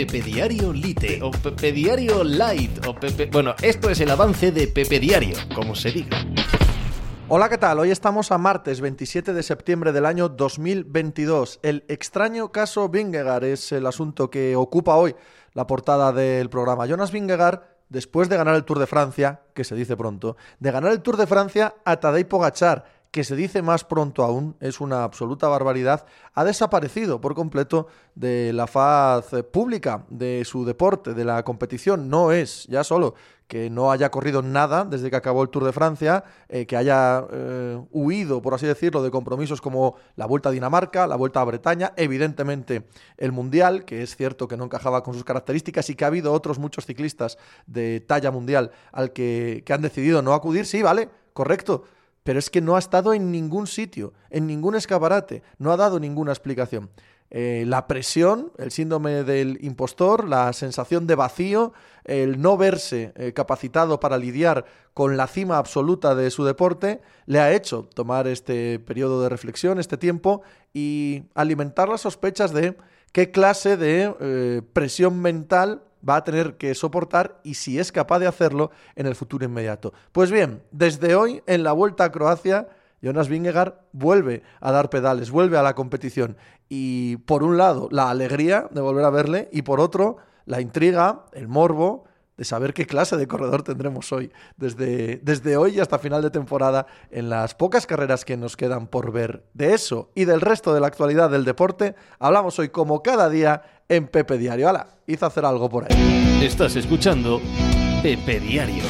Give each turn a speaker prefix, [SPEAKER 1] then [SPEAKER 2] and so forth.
[SPEAKER 1] Pepe Diario Lite o Pepe Diario Light o Pepe... Bueno, esto es el avance de Pepe Diario, como se diga.
[SPEAKER 2] Hola, ¿qué tal? Hoy estamos a martes 27 de septiembre del año 2022. El extraño caso Vingegaard es el asunto que ocupa hoy la portada del programa. Jonas Vingegaard, después de ganar el Tour de Francia, que se dice pronto, de ganar el Tour de Francia a Tadej Pogachar, que se dice más pronto aún, es una absoluta barbaridad, ha desaparecido por completo de la faz pública de su deporte, de la competición. No es ya solo que no haya corrido nada desde que acabó el Tour de Francia, eh, que haya eh, huido, por así decirlo, de compromisos como la Vuelta a Dinamarca, la Vuelta a Bretaña, evidentemente el Mundial, que es cierto que no encajaba con sus características y que ha habido otros muchos ciclistas de talla mundial al que, que han decidido no acudir, sí, vale, correcto pero es que no ha estado en ningún sitio, en ningún escaparate, no ha dado ninguna explicación. Eh, la presión, el síndrome del impostor, la sensación de vacío, el no verse eh, capacitado para lidiar con la cima absoluta de su deporte, le ha hecho tomar este periodo de reflexión, este tiempo, y alimentar las sospechas de qué clase de eh, presión mental va a tener que soportar y si es capaz de hacerlo en el futuro inmediato. Pues bien, desde hoy en la Vuelta a Croacia, Jonas Vingegaard vuelve a dar pedales, vuelve a la competición y por un lado la alegría de volver a verle y por otro la intriga, el morbo de saber qué clase de corredor tendremos hoy, desde, desde hoy hasta final de temporada, en las pocas carreras que nos quedan por ver. De eso y del resto de la actualidad del deporte, hablamos hoy como cada día en Pepe Diario. ¡Hala! Hizo hacer algo por ahí.
[SPEAKER 1] Estás escuchando Pepe Diario.